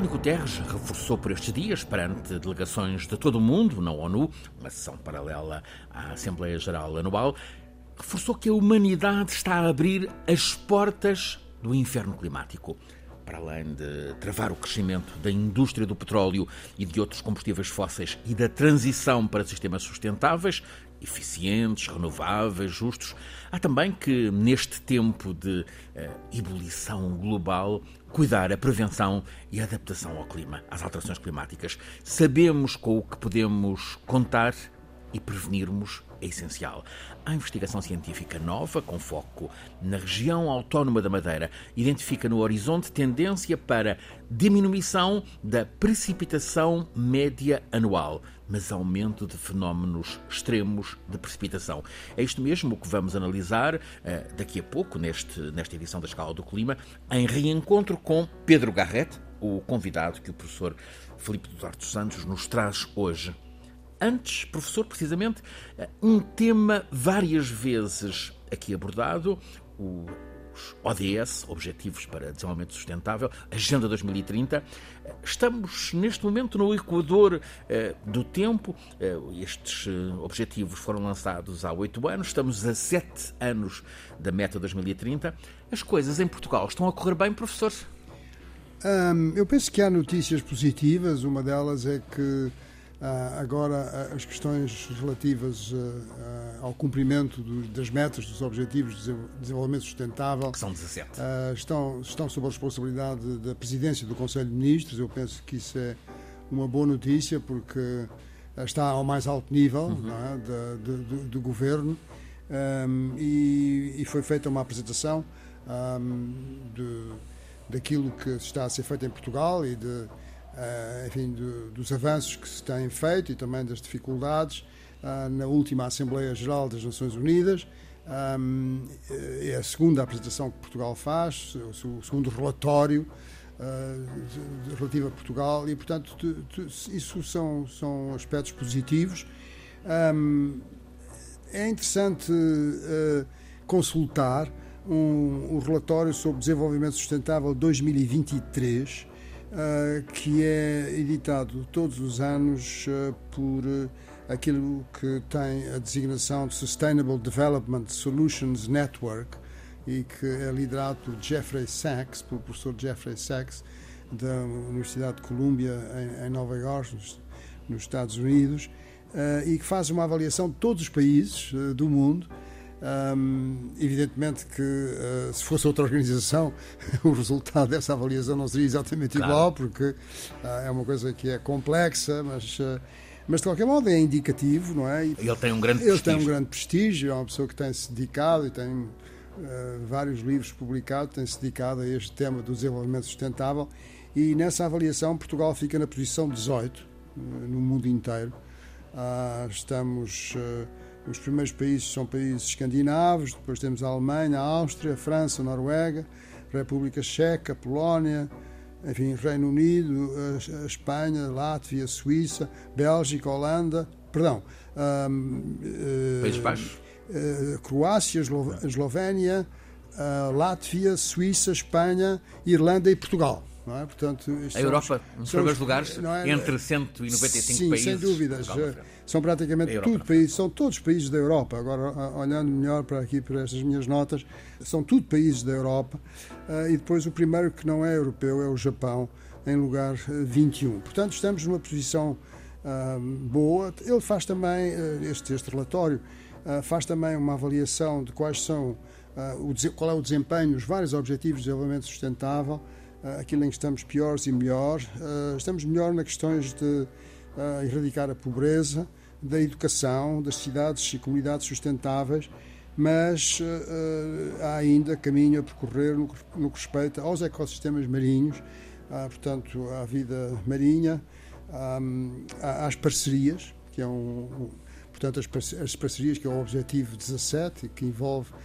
António Guterres reforçou por estes dias, perante delegações de todo o mundo na ONU, uma sessão paralela à Assembleia Geral Anual, reforçou que a humanidade está a abrir as portas do inferno climático. Para além de travar o crescimento da indústria do petróleo e de outros combustíveis fósseis e da transição para sistemas sustentáveis, eficientes, renováveis, justos, há também que, neste tempo de uh, ebulição global, cuidar a prevenção e a adaptação ao clima, às alterações climáticas. Sabemos com o que podemos contar e prevenirmos é essencial. A investigação científica nova, com foco na região autónoma da Madeira, identifica no horizonte tendência para diminuição da precipitação média anual, mas aumento de fenómenos extremos de precipitação. É isto mesmo que vamos analisar uh, daqui a pouco, neste, nesta edição da Escala do Clima, em reencontro com Pedro Garrett, o convidado que o professor Filipe Duarte Santos nos traz hoje Antes, professor, precisamente, um tema várias vezes aqui abordado, os ODS, Objetivos para Desenvolvimento Sustentável, Agenda 2030. Estamos neste momento no equador eh, do tempo. Eh, estes eh, objetivos foram lançados há oito anos, estamos a sete anos da meta 2030. As coisas em Portugal estão a correr bem, professor? Eu penso que há notícias positivas. Uma delas é que agora, uh, as questões relativas uh, ao cumprimento do, das metas, dos objetivos de desenvolvimento sustentável, que são 17, estão, estão sob a responsabilidade da presidência do Conselho de Ministros. Eu penso que isso é uma boa notícia porque está ao mais alto nível uhum. é, de, do governo um, e, e, foi feita uma apresentação um, de, daquilo que está a ser feito em Portugal e de enfim, do, dos avanços que se têm feito e também das dificuldades uh, na última Assembleia Geral das Nações Unidas. Um, é a segunda apresentação que Portugal faz, o segundo relatório uh, relativo a Portugal e, portanto, isso são, são aspectos positivos. É interessante uh, consultar um, relatório sobre desenvolvimento sustentável 2023 uh, que é editado todos os anos uh, por uh, aquilo que tem a designação de Sustainable Development Solutions Network e que é liderado por Jeffrey Sachs, pelo professor Jeffrey Sachs da Universidade de Columbia em, Nova York, nos Estados Unidos, e que faz uma avaliação de todos os países do mundo evidentemente que uh, se fosse outra organização, o resultado dessa avaliação não seria exatamente claro. igual, porque uh, é uma coisa que é complexa, mas, uh, mas de qualquer modo é indicativo, não é? Ele tem um grande Ele prestígio. tem um grande prestígio, é uma pessoa que tem-se dedicado e tem vários livros publicados, tem-se dedicado a este tema do desenvolvimento sustentável e nessa avaliação Portugal fica na posição 18 no mundo inteiro. Estamos os primeiros países são países escandinavos, depois temos a Alemanha, a Áustria, a França, a Noruega, a República Checa, a Polónia, enfim, Reino Unido, a, Espanha, a Látvia, a Suíça, Bélgica, a Holanda, perdão, um, Países Baixos, uh, Croácia, Eslovénia, Látvia, Suíça, Espanha, Irlanda e Portugal. Não é? Portanto, a Europa, nos primeiros lugares, é? entre 195 sim, países. Sem dúvidas. São praticamente tudo países, são todos países da Europa. Agora, olhando melhor para aqui, para estas minhas notas, são tudo países da Europa. Ah, e depois o primeiro que não é europeu é o Japão, em lugar 21. Ah, Portanto, estamos numa posição ah, boa. Ele faz também, este, este relatório, faz também uma avaliação de quais são, qual é o desempenho, os vários objetivos de desenvolvimento sustentável aquilo em que estamos piores e melhor. Uh, estamos melhor nas questões de uh, erradicar a pobreza, da educação, das cidades e comunidades sustentáveis, mas há ainda caminho a percorrer no, que respeita aos ecossistemas marinhos, portanto, à vida marinha, às parcerias, que é um, portanto, as parcerias, que é o objetivo 17, que envolve eh,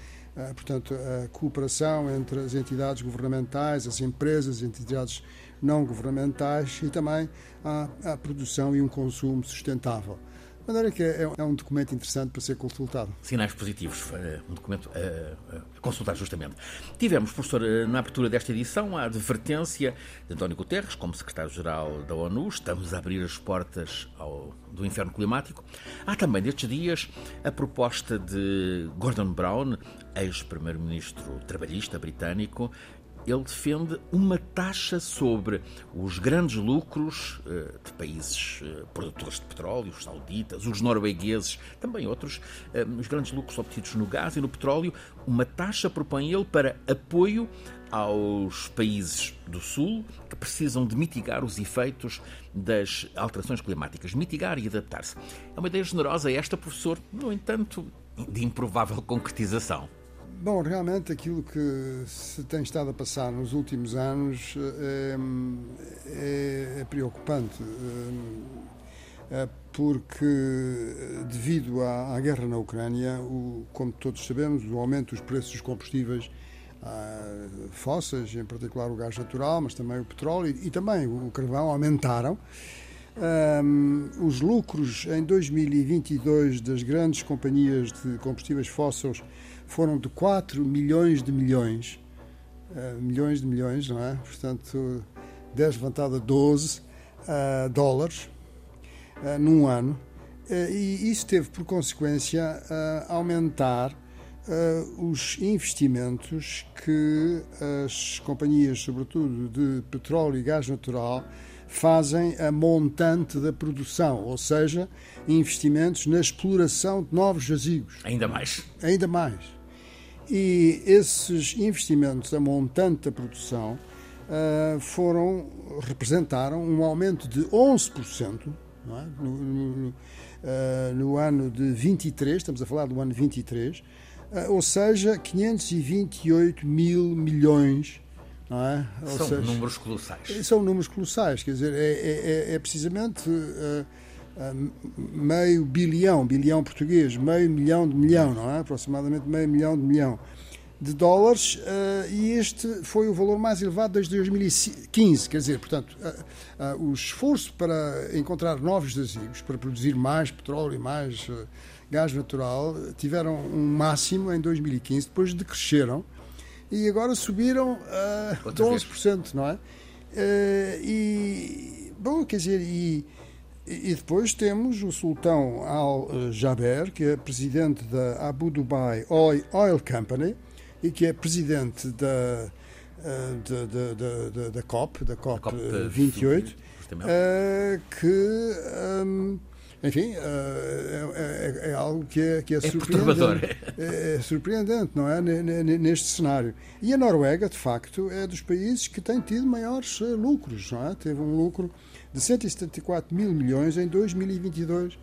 portanto, a cooperação entre as entidades governamentais, as empresas, as entidades não governamentais e também a, a produção e um consumo sustentável. De maneira que é, é, um documento interessante para ser consultado. Sinais positivos, um documento a, a consultar justamente. Tivemos, professor, na abertura desta edição, a advertência de António Guterres, como secretário-geral da ONU, estamos a abrir as portas ao, do inferno climático. Há também, destes dias, a proposta de Gordon Brown, ex-primeiro-ministro trabalhista britânico, ele defende uma taxa sobre os grandes lucros uh, de países uh, produtores de petróleo, os sauditas, os noruegueses, também outros, uh, os grandes lucros obtidos no gás e no petróleo. Uma taxa propõe ele para apoio aos países do Sul que precisam de mitigar os efeitos das alterações climáticas, mitigar e adaptar-se. É uma ideia generosa esta, professor, no entanto, de improvável concretização. Bom, realmente aquilo que se tem estado a passar nos últimos anos é, é, é preocupante, é, porque devido à, à, guerra na Ucrânia, o, como todos sabemos, o aumento dos preços dos combustíveis ah, fósseis, em particular o gás natural, mas também o petróleo e, e também o carvão aumentaram. Um, os lucros em 2022 das grandes companhias de combustíveis fósseis foram de 4 milhões de milhões, uh, milhões de milhões, não é? Portanto, 10 levantado a 12 uh, dólares uh, num ano. e isso teve por consequência aumentar os investimentos que as companhias, sobretudo de petróleo e gás natural, fazem a montante da produção, ou seja, investimentos na exploração de novos jazigos. Ainda mais. Ainda mais. E esses investimentos a montante da produção uh, foram, representaram um aumento de 11% é? no, no, no, ano de 23, estamos a falar do ano 23, uh, ah, ou seja, 528 mil milhões é? São seja, números colossais. São números colossais, quer dizer, é, é, é, é precisamente uh, meio bilhão, bilhão português, meio milhão de milhão, não é? Aproximadamente meio milhão de milhão de dólares uh, e este foi o valor mais elevado desde 2015, quer dizer, portanto, o esforço para encontrar novos jazigos, para produzir mais petróleo e mais gás natural, tiveram um máximo em 2015, depois decresceram e agora subiram uh, 12%, vez. não é? E, bom, quer dizer, e, e depois temos o sultão Al-Jaber, que é presidente da Abu Dubai Oil Company e que é presidente da, uh, da, da, da, da, COP, da COP, COP 28, uh, que. Um, enfim, eh, é, é, é, algo que é, que é, é surpreendente. É, é, surpreendente, não é? Neste cenário. E a Noruega, de facto, é dos países que tem tido maiores eh, lucros, não é? Teve um lucro de 174 mil milhões em 2022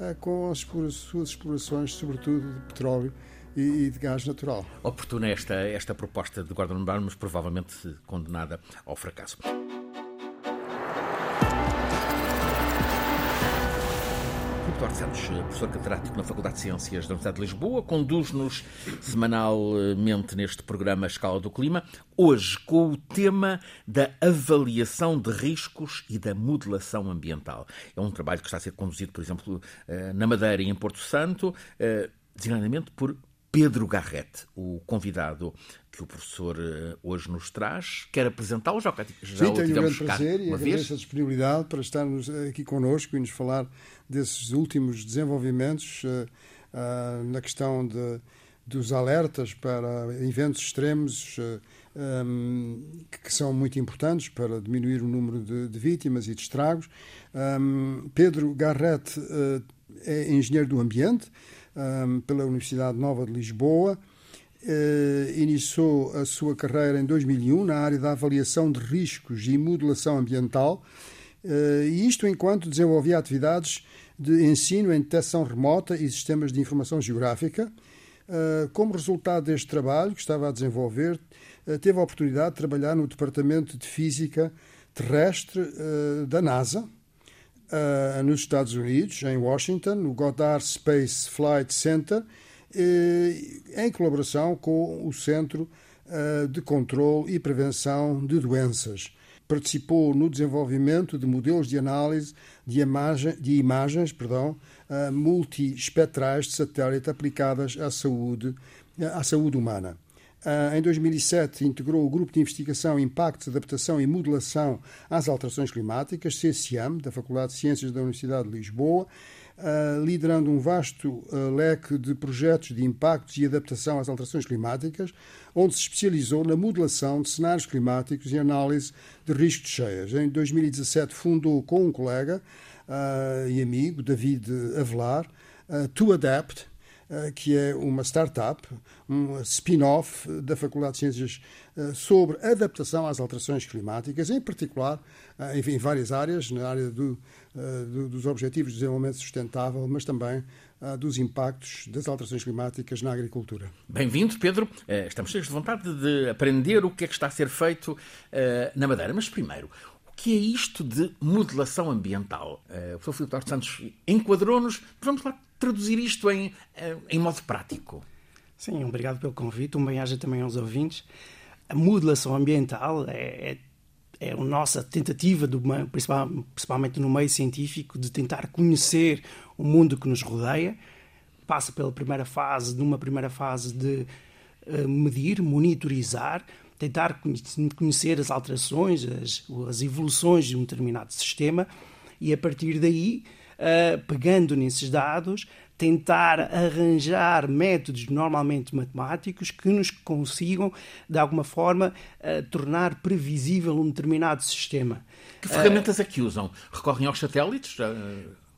eh, com as suas explorações, sobretudo de petróleo e, de gás natural. Oportuna esta, esta proposta de Gordon Brown, mas provavelmente condenada ao fracasso. Eduardo Santos, professor catedrático na Faculdade de Ciências da Universidade de Lisboa, conduz-nos semanalmente neste programa Escala do Clima, hoje com o tema da avaliação de riscos e da modelação ambiental. É um trabalho que está a ser conduzido, por exemplo, eh, na Madeira e em Porto Santo, eh, designadamente por Pedro Garrett, o convidado que o professor eh, hoje nos traz. Quer apresentá-lo? Já, já Sim, tenho um grande prazer e agradeço vez. a disponibilidade para estarmos aqui connosco e nos falar desses últimos desenvolvimentos uh, uh, na questão de, dos alertas para eventos extremos uh, um, que são muito importantes para diminuir o número de, de vítimas e de estragos. Um, Pedro Garrett é engenheiro do ambiente um, pela Universidade Nova de Lisboa. Uh, iniciou a sua carreira em 2001 na área da avaliação de riscos e modelação ambiental, uh, isto enquanto desenvolvia atividades de ensino em detecção remota e sistemas de informação geográfica. Uh, como resultado deste trabalho que estava a desenvolver, teve a oportunidade de trabalhar no Departamento de Física Terrestre da NASA, uh, nos Estados Unidos, em Washington, no Goddard Space Flight Center, em colaboração com o Centro uh, de Controlo e Prevenção de Doenças. participou no desenvolvimento de modelos de análise de, imagem, de imagens perdão, multiespectrais de satélite aplicadas à saúde, à saúde humana. Uh, em 2007, integrou o Grupo de Investigação, Impactos, Adaptação e Modelação às Alterações Climáticas, CCAM, da Faculdade de Ciências da Universidade de Lisboa, uh, liderando um vasto uh, leque de projetos de impactos e adaptação às alterações climáticas, onde se especializou na modelação de cenários climáticos e análise de riscos de cheias. Em 2017 fundou com um colega e amigo, David Avelar, To Adapt, que é uma startup, um spin-off da Faculdade de Ciências sobre adaptação às alterações climáticas, em particular em várias áreas, na área do dos Objetivos de Desenvolvimento Sustentável, mas também dos impactos das alterações climáticas na agricultura. Bem-vindo, Pedro. Estamos cheios de vontade de aprender o que é que está a ser feito na Madeira. Mas primeiro, o que é isto de modelação ambiental? o professor Filipe Santos enquadrou-nos. Vamos lá traduzir isto em, em modo prático. Sim, obrigado pelo convite. Um bem-aja também aos ouvintes. A modelação ambiental é, é é a nossa tentativa, do, principalmente no meio científico, de tentar conhecer o mundo que nos rodeia. Passa pela primeira fase, numa primeira fase de uh, medir, monitorizar, tentar conhecer as alterações, as, as, evoluções de um determinado sistema e, a partir daí, uh, pegando nesses dados, tentar arranjar métodos normalmente matemáticos que nos consigam, de alguma forma, uh, tornar previsível um determinado sistema. Que ferramentas é que usam? Recorrem aos satélites?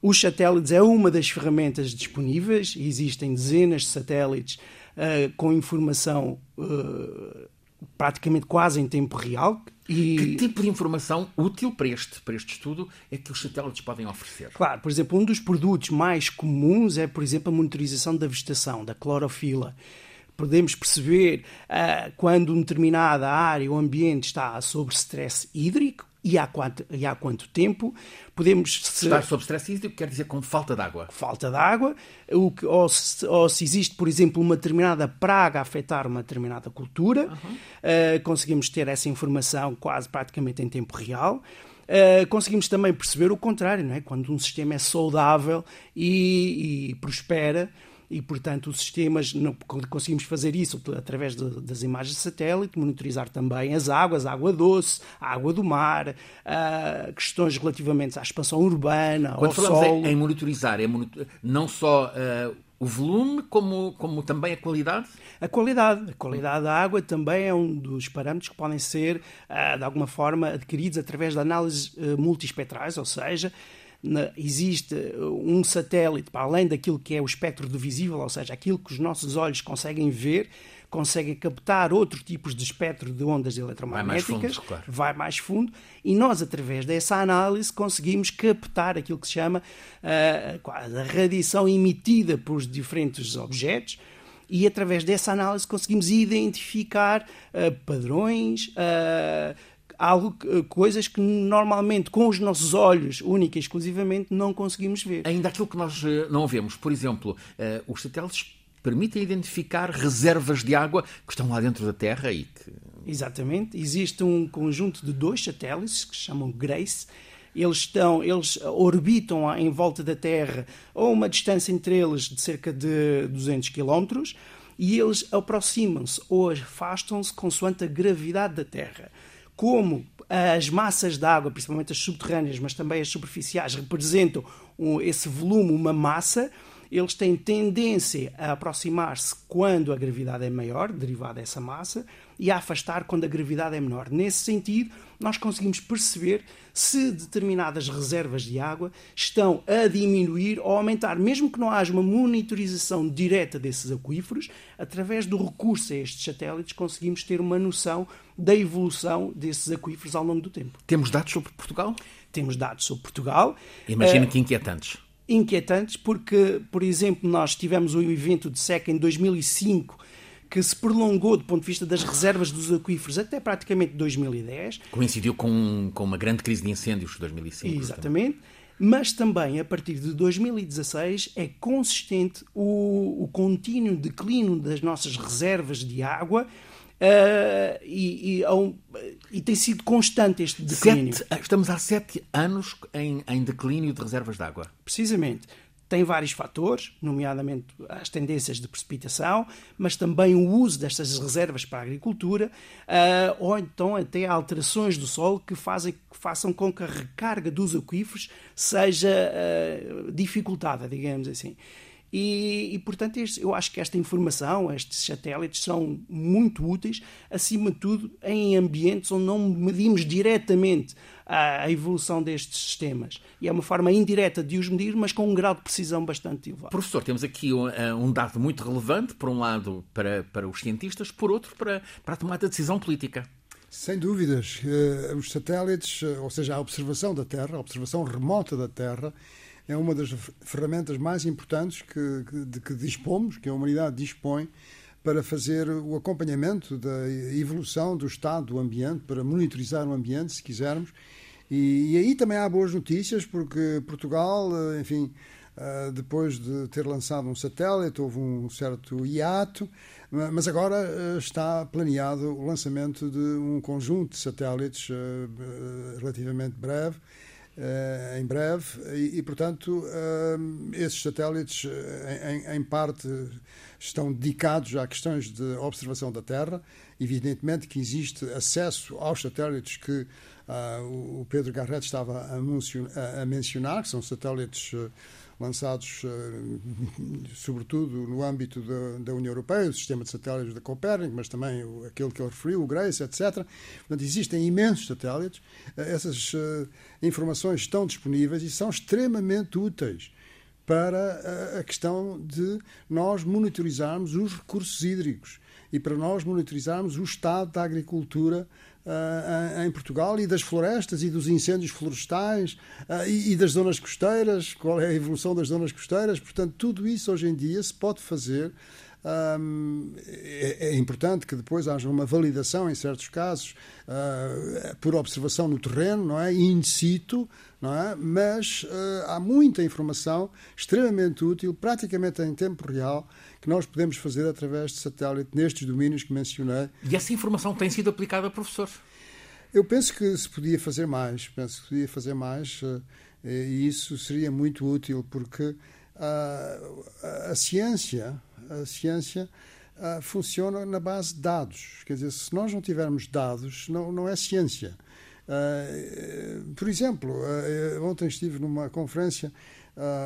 Os satélites é uma das ferramentas disponíveis. Existem dezenas de satélites uh, com informação uh, praticamente quase em tempo real, e... Que tipo de informação útil para este, para este estudo é que os satélites podem oferecer? Claro, por exemplo, um dos produtos mais comuns é, por exemplo, a monitorização da vegetação, da clorofila. Podemos perceber uh, quando uma determinada área ou ambiente está sob stress hídrico, e há quanto, e há quanto tempo. Podemos estar sob stress hídrico quer dizer com falta de água. Falta de água, o que, ou, se, ou se existe, por exemplo, uma determinada praga a afetar uma determinada cultura, uhum. uh, conseguimos ter essa informação quase praticamente em tempo real. Uh, conseguimos também perceber o contrário, não é? quando um sistema é saudável e, e prospera, e, portanto, os sistemas, não, conseguimos fazer isso através de, das imagens de satélite, monitorizar também as águas, a água doce, a água do mar, uh, questões relativamente à expansão urbana, Quando ao falamos solo. Em, em monitorizar, é monitor... não só uh, o volume, como, como também a qualidade? A qualidade. A qualidade da água também é um dos parâmetros que podem ser, uh, de alguma forma, adquiridos através de análises multiespectrais, ou seja, existe um satélite para além daquilo que é o espectro do visível, ou seja, aquilo que os nossos olhos conseguem ver, conseguem captar outros tipos de espectro de ondas eletromagnéticas, vai mais fundo, claro. vai mais fundo e nós, através dessa análise, conseguimos captar aquilo que se chama uh, a radiação emitida por diferentes objetos e através dessa análise conseguimos identificar uh, padrões, uh, algo, eh, coisas que normalmente com os nossos olhos, única e exclusivamente, não conseguimos ver. Ainda aquilo que nós eh, não vemos, por exemplo, uh, os satélites permitem identificar reservas de água que estão lá dentro da Terra e que... Exatamente. Existe um conjunto de dois satélites que se chamam GRACE, eles estão, eles orbitam em volta da Terra a uma distância entre eles de cerca de 200 km e eles aproximam-se ou afastam-se consoante a gravidade da Terra como as massas de água, principalmente as subterrâneas, mas também as superficiais, representam esse volume, uma massa, eles têm tendência a aproximar-se quando a gravidade é maior, derivada dessa massa, e a afastar quando a gravidade é menor. Nesse sentido, nós conseguimos perceber se determinadas reservas de água estão a diminuir ou aumentar, mesmo que não haja uma monitorização direta desses aquíferos, através do recurso a estes satélites conseguimos ter uma noção da evolução desses aquíferos ao longo do tempo. Temos dados sobre Portugal? Temos dados sobre Portugal. Imagino uh, que inquietantes. Inquietantes porque, por exemplo, nós tivemos o evento de SECA em 2005 que se prolongou do ponto de vista das reservas dos aquíferos até praticamente 2010. Coincidiu com, com uma grande crise de incêndios de 2005. Exatamente. Mas também, a partir de 2016, é consistente o, o contínuo declínio das nossas reservas de água Uh, e, e, um, e, tem sido constante este declínio. Sete, estamos há sete anos em, em declínio de reservas de água. Precisamente tem vários fatores, nomeadamente as tendências de precipitação, mas também o uso destas reservas para a agricultura, uh, ou então até alterações do solo que, fazem, façam com que a recarga dos aquíferos seja uh, dificultada, digamos assim. E, e, portanto, este, eu acho que esta informação, estes satélites, são muito úteis, acima de tudo, em ambientes onde não medimos diretamente a, a evolução destes sistemas. E é uma forma indireta de os medir, mas com um grau de precisão bastante elevado. Professor, temos aqui um, eh, um dado muito relevante, por um lado, para, para os cientistas, por outro, para, para a tomada de decisão política. Sem dúvidas. Uh, os satélites, uh, ou seja, a observação da Terra, a observação remota da Terra, é uma das ferramentas mais importantes que, que, de que dispomos, que a humanidade dispõe, para fazer o acompanhamento da evolução do estado do ambiente, para monitorizar o ambiente, se quisermos. E, e aí também há boas notícias, porque Portugal, eh, enfim, eh, depois de ter lançado um satélite, houve um certo hiato, mas agora eh, está planeado o lançamento de um conjunto de satélites relativamente breve em breve e, e portanto, uh, esses satélites, em, em, parte, estão dedicados a questões de observação da Terra. Evidentemente que existe acesso aos satélites que o Pedro Garrett estava a, mencionar, que são satélites lançados sobretudo no âmbito da, da, União Europeia, o sistema de satélites da Copérnico, mas também o, aquele que ele referiu, o GRACE, etc. Portanto, existem imensos satélites. essas informações estão disponíveis e são extremamente úteis para a questão de nós monitorizarmos os recursos hídricos e para nós monitorizarmos o estado da agricultura uh, em Portugal e das florestas e dos incêndios florestais uh, e, e, das zonas costeiras, qual é a evolução das zonas costeiras. Portanto, tudo isso hoje em dia se pode fazer um, é, é, importante que depois haja uma validação, em certos casos, uh, por observação no terreno, não é? in situ, não é? mas há muita informação extremamente útil, praticamente em tempo real, que nós podemos fazer através de satélite nestes domínios que mencionei. E essa informação tem sido aplicada, professor? Eu penso que se podia fazer mais, penso que podia fazer mais uh, e isso seria muito útil porque a ciência a ciência uh, funciona na base de dados. Quer dizer, se nós não tivermos dados, não, não é ciência. Uh, por exemplo, uh, ontem estive numa conferência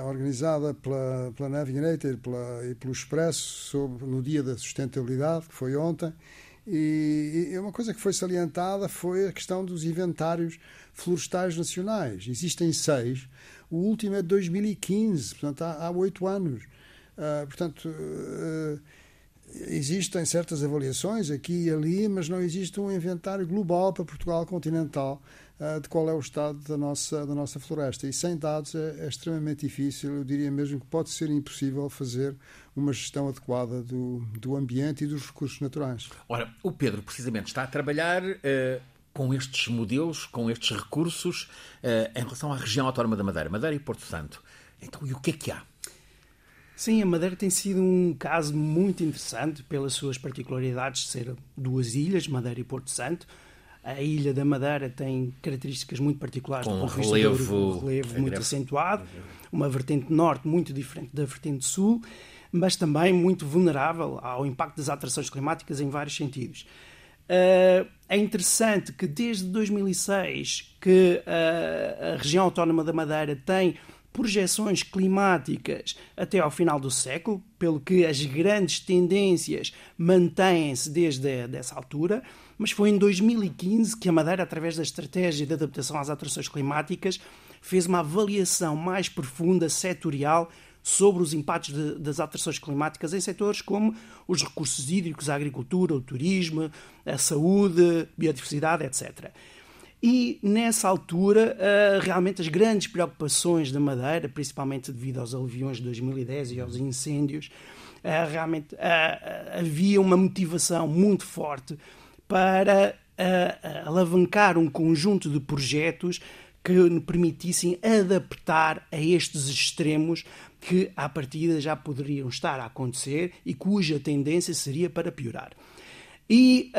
organizada pela, pela Navigator pela, e pelo Expresso sobre, no Dia da Sustentabilidade, que foi ontem, e, e uma coisa que foi salientada foi a questão dos inventários florestais nacionais. Existem seis, o último é de 2015, portanto há oito anos. Uh, portanto, uh, existem certas avaliações aqui e ali, mas não existe um inventário global para Portugal continental uh, de qual é o estado da nossa, da nossa floresta. E sem dados é, é, extremamente difícil, eu diria mesmo que pode ser impossível fazer uma gestão adequada do, do ambiente e dos recursos naturais. Ora, o Pedro precisamente está a trabalhar com estes modelos, com estes recursos, em relação à região autónoma da Madeira, Madeira e Porto Santo. Então, e o que é que há? Sim, a Madeira tem sido um caso muito interessante pelas suas particularidades de ser duas ilhas, Madeira e Porto Santo. A ilha da Madeira tem características muito particulares Com do ponto de vista relevo, relevo muito acentuado, uma vertente norte muito diferente da vertente sul, mas também muito vulnerável ao impacto das alterações climáticas em vários sentidos. Uh, é interessante que desde 2006 que uh, a região autónoma da Madeira tem projeções climáticas até ao final do século, pelo que as grandes tendências mantêm-se desde essa altura, mas foi em 2015 que a Madeira, através da estratégia de adaptação às alterações climáticas, fez uma avaliação mais profunda, setorial, sobre os impactos de, das alterações climáticas em setores como os recursos hídricos, a agricultura, o turismo, a saúde, biodiversidade, etc. E nessa altura, uh, realmente as grandes preocupações da Madeira, principalmente devido aos aluviões de 2010 e aos incêndios, uh, realmente uh, havia uma motivação muito forte para alavancar um conjunto de projetos que permitissem adaptar a estes extremos que, à partida, já poderiam estar a acontecer e cuja tendência seria para piorar. E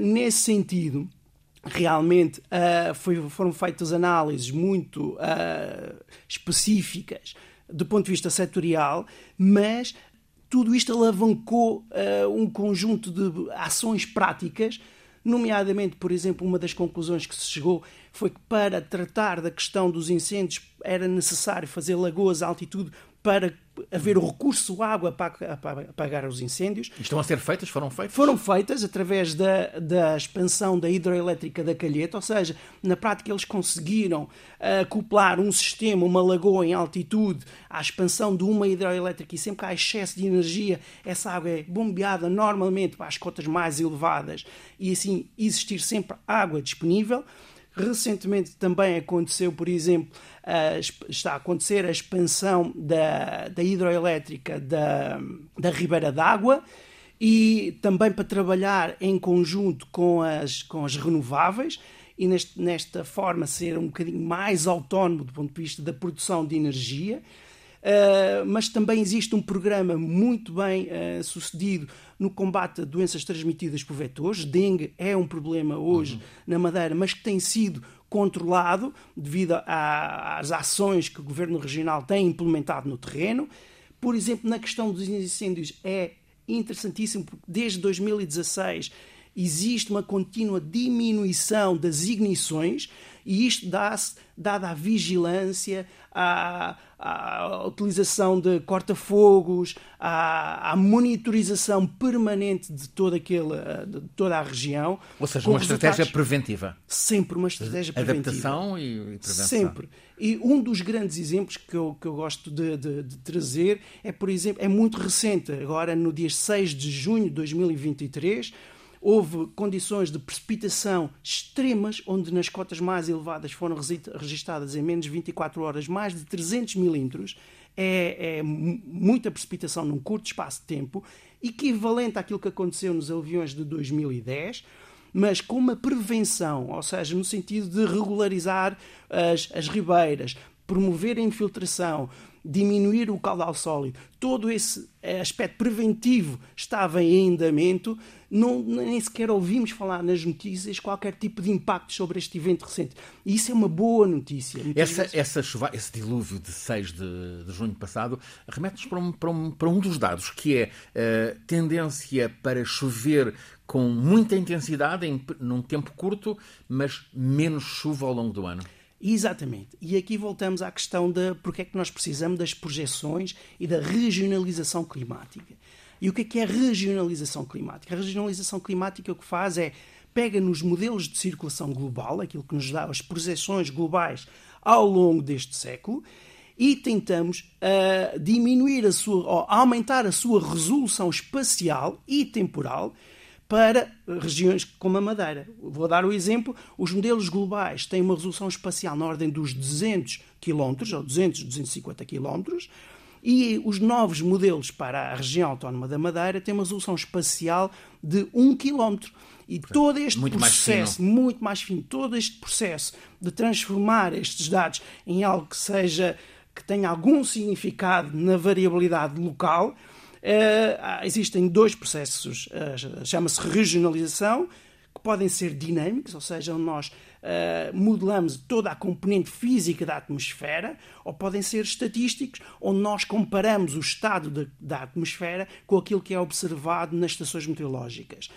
nesse sentido, realmente uh, foi, foram feitas análises muito uh, específicas do ponto de vista setorial, mas tudo isto alavancou uh, um conjunto de ações práticas, nomeadamente, por exemplo, uma das conclusões que se chegou foi que para tratar da questão dos incêndios era necessário fazer lagoas à altitude para haver o recurso à água para, apagar os incêndios. Estão a ser feitas? Foram feitas? Foram feitas através da, da expansão da hidroelétrica da Calheta, ou seja, na prática eles conseguiram acoplar um sistema, uma lagoa em altitude, à expansão de uma hidroelétrica e sempre que há excesso de energia, essa água é bombeada normalmente para as cotas mais elevadas e assim existir sempre água disponível. Recentemente também aconteceu, por exemplo, está a acontecer a expansão da, da hidroelétrica da, da Ribeira d'Água e também para trabalhar em conjunto com as, com as renováveis e neste, nesta forma ser um bocadinho mais autónomo do ponto de vista da produção de energia. Uh, mas também existe um programa muito bem uh, sucedido no combate a doenças transmitidas por vetores. Dengue é um problema hoje uhum. na Madeira, mas que tem sido controlado devido às ações que o governo regional tem implementado no terreno. Por exemplo, na questão dos incêndios é interessantíssimo porque desde 2016 existe uma contínua diminuição das ignições e isto dá-se dada a vigilância, a, à utilização de corta-fogos, à, à, monitorização permanente de toda, aquele, de toda a região. Ou seja, uma estratégia preventiva. Sempre uma estratégia preventiva. Adaptação e, e prevenção. Sempre. E um dos grandes exemplos que eu, que eu gosto de, de, de, trazer é, por exemplo, é muito recente, agora no dia 6 de junho de 2023, houve condições de precipitação extremas, onde nas cotas mais elevadas foram registadas em menos de 24 horas mais de 300 milímetros. É, é muita precipitação num curto espaço de tempo, equivalente àquilo que aconteceu nos aviões de 2010 mas com uma prevenção, ou seja, no sentido de regularizar as, as ribeiras, promover a infiltração, diminuir o caudal sólido, todo esse aspecto preventivo estava em andamento, não, nem sequer ouvimos falar nas notícias qualquer tipo de impacto sobre este evento recente. E isso é uma boa notícia. Essa, vezes... essa chuva, esse dilúvio de 6 de, de junho passado remete-nos para um, para, um, para um dos dados, que é a tendência para chover com muita intensidade em, num tempo curto, mas menos chuva ao longo do ano. Exatamente. E aqui voltamos à questão de porque é que nós precisamos das projeções e da regionalização climática. E o que é que é regionalização climática? A regionalização climática o que faz é pega nos modelos de circulação global, aquilo que nos dá as projeções globais ao longo deste século, e tentamos uh, diminuir a sua, ou aumentar a sua resolução espacial e temporal para regiões como a Madeira. Vou dar o exemplo: os modelos globais têm uma resolução espacial na ordem dos 200 km, ou 200, 250 km, e os novos modelos para a região autónoma da Madeira têm uma resolução espacial de 1 km. E todo este muito processo, mais muito mais fino, todo este processo de transformar estes dados em algo que seja que tenha algum significado na variabilidade local, Uh, existem dois processos, uh, chama-se regionalização, que podem ser dinâmicos, ou seja, nós uh, modelamos toda a componente física da atmosfera, ou podem ser estatísticos, onde nós comparamos o estado de, da atmosfera com aquilo que é observado nas estações meteorológicas.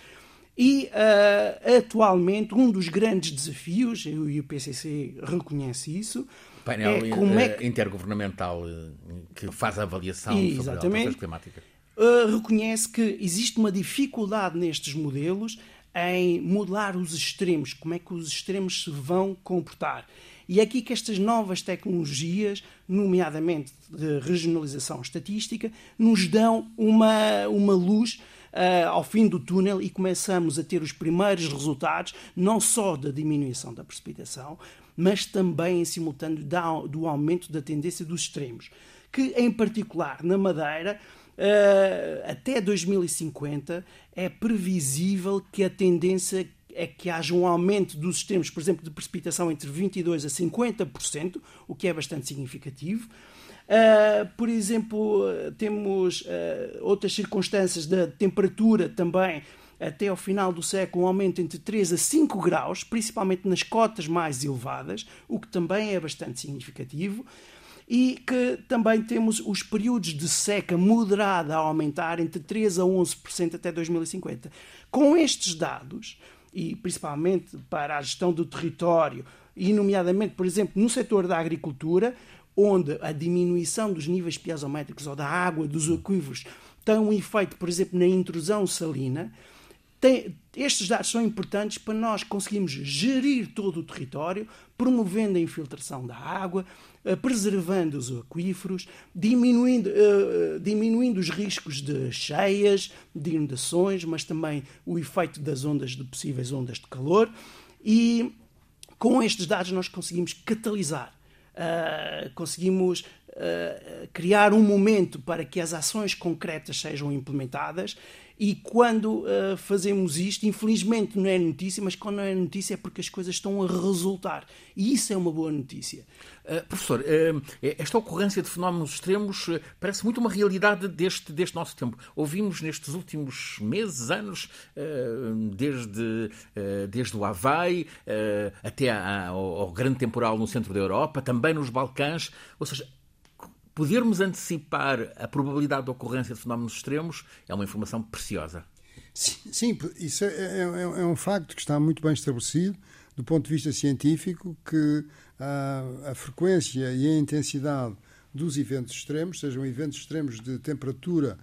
E uh, atualmente um dos grandes desafios, e o PCC reconhece isso, painel é como é que... intergovernamental que faz a avaliação Exatamente. sobre a alteração climática uh, reconhece que existe uma dificuldade nestes modelos em modelar os extremos, como é que os extremos se vão comportar. E é aqui que estas novas tecnologias, nomeadamente de regionalização estatística, nos dão uma, uma luz uh, ao fim do túnel e começamos a ter os primeiros resultados, não só da diminuição da precipitação, mas também em simultâneo da, do aumento da tendência dos extremos. Que, em particular, na Madeira, uh, até 2050 é previsível que a tendência é que haja um aumento dos sistemas, por exemplo, de precipitação entre 22% a 50%, o que é bastante significativo. Uh, por exemplo, temos uh, outras circunstâncias da temperatura também até ao final do século um aumento entre 3 a 5 graus, principalmente nas cotas mais elevadas, o que também é bastante significativo e que também temos os períodos de seca moderada a aumentar entre 3 a 11% até 2050. Com estes dados, e principalmente para a gestão do território, e nomeadamente, por exemplo, no setor da agricultura, onde a diminuição dos níveis piezométricos ou da água dos aquíferos tem um efeito, por exemplo, na intrusão salina, tem, estes dados são importantes para nós conseguirmos gerir todo o território, promovendo a infiltração da água, preservando os aquíferos, diminuindo, uh, diminuindo os riscos de cheias, de inundações, mas também o efeito das ondas de possíveis ondas de calor. E com estes dados nós conseguimos catalisar, conseguimos criar um momento para que as ações concretas sejam implementadas e quando uh, fazemos isto, infelizmente não é notícia, mas quando não é notícia é porque as coisas estão a resultar. E isso é uma boa notícia. Uh, professor, uh, esta ocorrência de fenómenos extremos parece muito uma realidade deste, deste nosso tempo. Ouvimos nestes últimos meses, anos, desde, desde o Havaí até ao, ao grande temporal no centro da Europa, também nos Balcãs. Ou seja, podermos antecipar a probabilidade de ocorrência de fenómenos extremos é uma informação preciosa. Sim, sim isso é, é, é, é, um facto que está muito bem estabelecido do ponto de vista científico que a, a frequência e a intensidade dos eventos extremos, sejam eventos extremos de temperatura,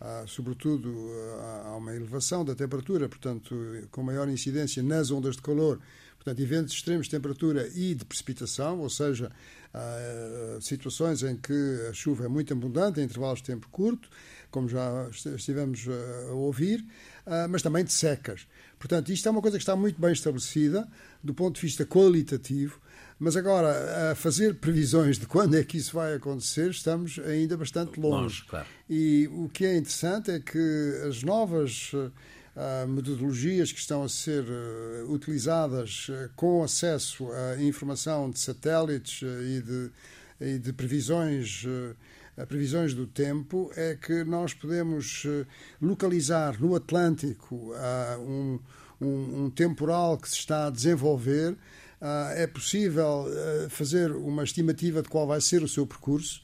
ah, sobretudo ah, há uma elevação da temperatura, portanto, com maior incidência nas ondas de calor, portanto, eventos extremos de temperatura e de precipitação, ou seja, Há situações em que a chuva é muito abundante, em intervalos de tempo curto, como já estivemos a ouvir, ah, mas também de secas. Portanto, isto é uma coisa que está muito bem estabelecida do ponto de vista qualitativo, mas agora, a fazer previsões de quando é que isso vai acontecer, estamos ainda bastante longe. longe claro. E o que é interessante é que as novas metodologias que estão a ser uh, utilizadas uh, com acesso à informação de satélites e de, e, de, previsões. previsões do tempo é que nós podemos localizar no Atlântico um, um, um temporal que se está a desenvolver é possível fazer uma estimativa de qual vai ser o seu percurso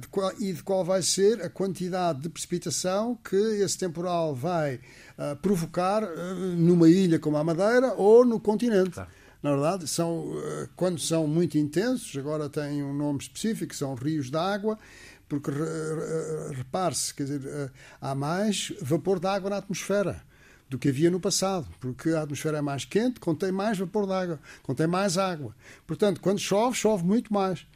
de qual, e de qual vai ser a quantidade de precipitação que esse temporal vai uh, provocar uh, numa ilha como a Madeira ou no continente. Tá. Na verdade, são, quando são muito intensos, agora têm um nome específico, são rios d'água, porque repare-se, quer dizer, há mais vapor d'água na atmosfera do que havia no passado, porque a atmosfera é mais quente, contém mais vapor d'água, contém mais água. Portanto, quando chove, chove muito mais.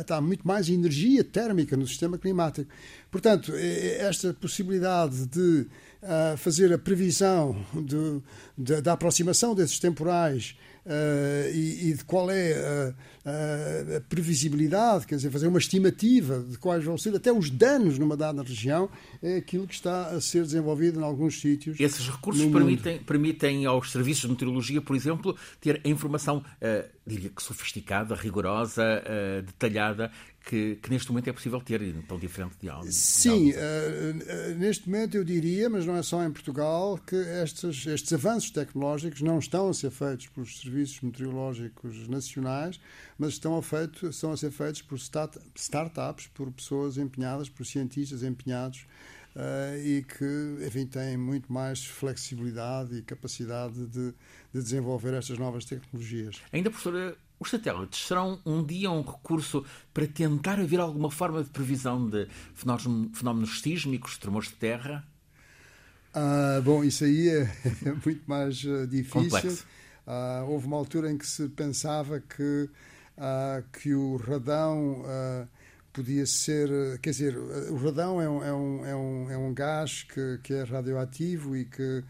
Está muito mais energia térmica no sistema climático. Portanto, esta possibilidade de uh, fazer a previsão de, de, da aproximação desses temporais Uh, e, e, de qual é a, a, a, previsibilidade, quer dizer, fazer uma estimativa de quais vão ser até os danos numa dada região, é aquilo que está a ser desenvolvido em alguns sítios. Esses recursos permitem, permitem aos serviços de meteorologia, por exemplo, ter a informação, uh, diria que sofisticada, rigorosa, uh, detalhada, que, que, neste momento é possível ter, tão diferente de algo. Sim, uh, neste momento eu diria, mas não é só em Portugal, que estes, estes avanços tecnológicos não estão a ser feitos pelos serviços meteorológicos nacionais, mas estão a, feito, estão a ser feitos por start, startups, por pessoas empenhadas, por cientistas empenhados Uh, e que, enfim, têm muito mais flexibilidade e capacidade de, de desenvolver estas novas tecnologias. Ainda, professora, os satélites serão um dia um recurso para tentar haver alguma forma de previsão de fenómenos, sísmicos, tremores de terra? Ah, bom, isso aí é, é muito mais uh, difícil. Ah, houve uma altura em que se pensava que, ah, que o radão ah, podia ser. Quer dizer, o radão é um, é um, é um, é um gás que, que é radioativo e que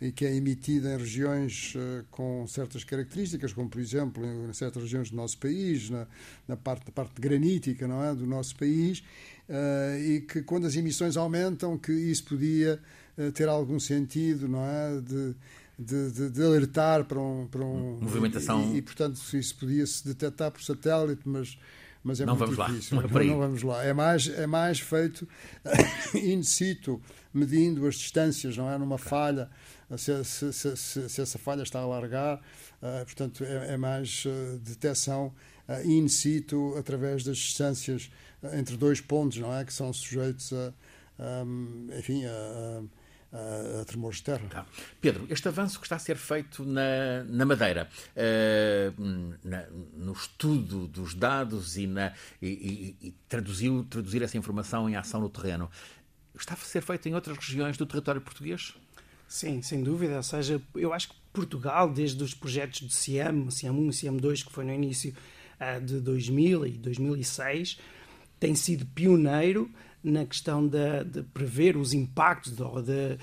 e que é emitida em regiões uh, com certas características, como por exemplo em certas regiões do nosso país, na, na parte, na parte granítica não é, do nosso país, uh, e que quando as emissões aumentam, que isso podia uh, ter algum sentido, não é, de, de, de, de alertar para um, para um movimentação e, e, portanto isso podia se detectar por satélite, mas mas é não muito vamos difícil. Lá. Não, é não, vamos lá. É mais, é mais feito in situ medindo as distâncias, não é? Numa falha, se, se, se, se essa falha está a alargar, uh, portanto, é, é mais uh, detecção uh, in situ através das distâncias entre dois pontos, não é? Que são sujeitos a, um, enfim, a, a, a tremores de terra. Tá. Pedro, este avanço que está a ser feito na, na Madeira, uh, na, no estudo dos dados e, na, e, e, e traduziu, traduzir essa informação em ação no terreno, está a ser feito em outras regiões do território português? Sim, sem dúvida. Ou seja, eu acho que Portugal, desde os projetos de CIAM, CIAM 1 e CIAM 2, que foi no início uh, de 2000 e 2006, tem sido pioneiro na questão de, de prever os impactos, de, de,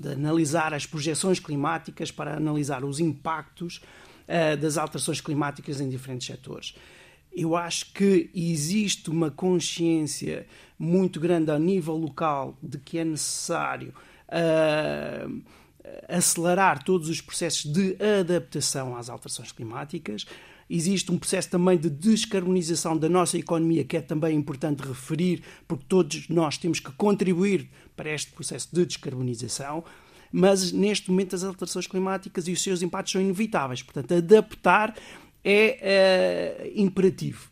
de, analisar as projeções climáticas para analisar os impactos uh, das alterações climáticas em diferentes setores. Eu acho que existe uma consciência muito grande a nível local de que é necessário acelerar todos os processos de adaptação às alterações climáticas Existe um processo também de descarbonização da nossa economia que é também importante referir, porque todos nós temos que contribuir para este processo de descarbonização. Mas neste momento as alterações climáticas e os seus impactos são inevitáveis. Portanto, adaptar é uh, imperativo.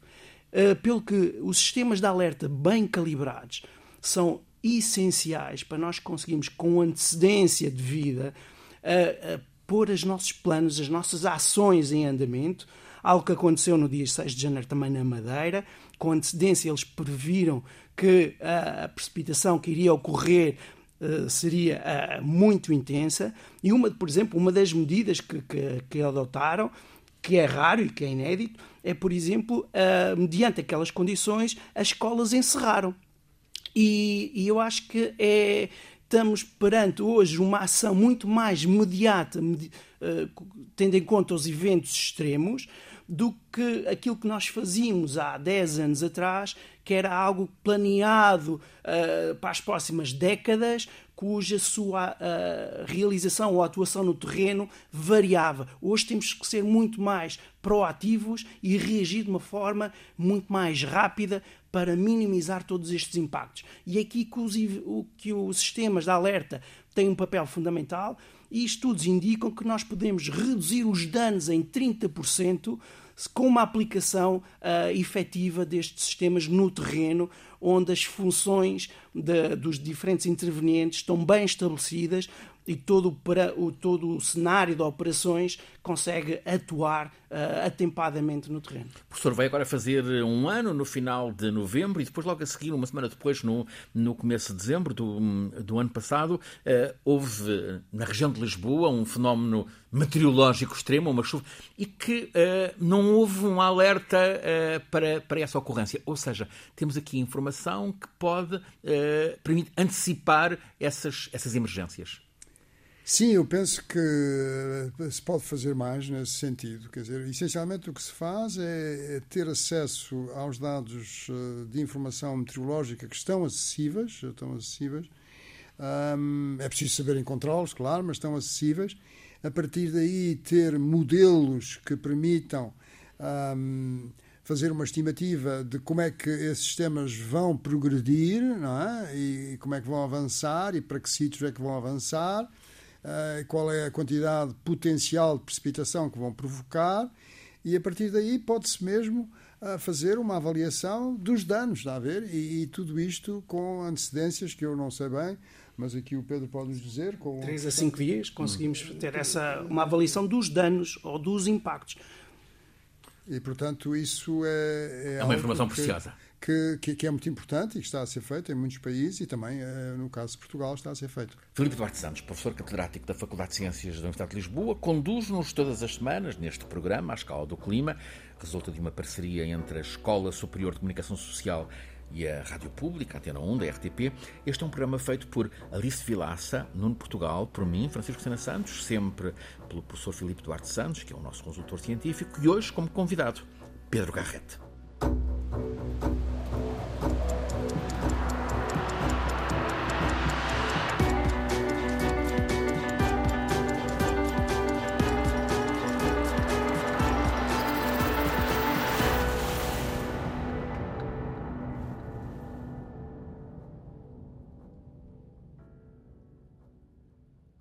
Uh, pelo que os sistemas de alerta bem calibrados são essenciais para nós conseguirmos, com antecedência de vida, uh, pôr os nossos planos, as nossas ações em andamento, algo que aconteceu no dia 6 de janeiro também na Madeira. Com antecedência, eles previram que a precipitação que iria ocorrer uh, seria uh, muito intensa. E, uma, por exemplo, uma das medidas que, que, que adotaram, que é raro e que é inédito, é, por exemplo, uh, mediante aquelas condições, as escolas encerraram. E, e eu acho que é, estamos perante hoje uma ação muito mais imediata, tendo em conta os eventos extremos, do que aquilo que nós fazíamos há 10 anos atrás, que era algo planeado uh, para as próximas décadas, cuja sua uh, realização ou atuação no terreno variava. Hoje temos que ser muito mais proativos e reagir de uma forma muito mais rápida para minimizar todos estes impactos. E é aqui que os, que os sistemas de alerta têm um papel fundamental e estudos indicam que nós podemos reduzir os danos em 30% com uma aplicação uh, efetiva destes sistemas no terreno, onde as funções de, dos diferentes intervenientes estão bem estabelecidas e todo o, o, todo o cenário de operações consegue atuar uh, atempadamente no terreno. O professor vai agora fazer um ano no final de novembro e depois, logo a seguir, uma semana depois, no, no começo de dezembro do, do ano passado, uh, houve na região de Lisboa um fenómeno meteorológico extremo, uma chuva, e que uh, não houve um alerta para, para essa ocorrência. Ou seja, temos aqui informação que pode permitir antecipar essas, essas emergências. Sim, eu penso que eh, se pode fazer mais nesse sentido. Quer dizer, essencialmente o que se faz é, é ter acesso aos dados eh, de informação meteorológica que estão acessíveis, estão acessíveis. Um, é preciso saber encontrá-los, claro, mas estão acessíveis. A partir daí ter modelos que permitam um, fazer uma estimativa de como é que esses sistemas vão progredir, não é? E como é que vão avançar e para que sítios é que vão avançar qual é a quantidade potencial de precipitação que vão provocar, e a partir daí pode-se mesmo uh, fazer uma avaliação dos danos, está a ver? E, e, tudo isto com antecedências que eu não sei bem, mas aqui o Pedro pode nos dizer. Com... Três a cinco dias conseguimos ter essa, uma avaliação dos danos ou dos impactos. E, portanto, isso é. É, é uma informação que, preciosa que, que, que, é muito importante e que está a ser feito em muitos países e também, eh, no caso de Portugal, está a ser feito. Filipe Duarte Santos, professor catedrático da Faculdade de Ciências da Universidade de Lisboa, conduz-nos todas as semanas neste programa, à escala do clima, resulta de uma parceria entre a Escola Superior de Comunicação Social e a Rádio Pública, a Antena 1 da RTP. Este é um programa feito por Alice Vilaça, Nuno Portugal, por mim, Francisco Sena Santos, sempre pelo professor Filipe Duarte Santos, que é o nosso consultor científico, e hoje como convidado, Pedro Garrete.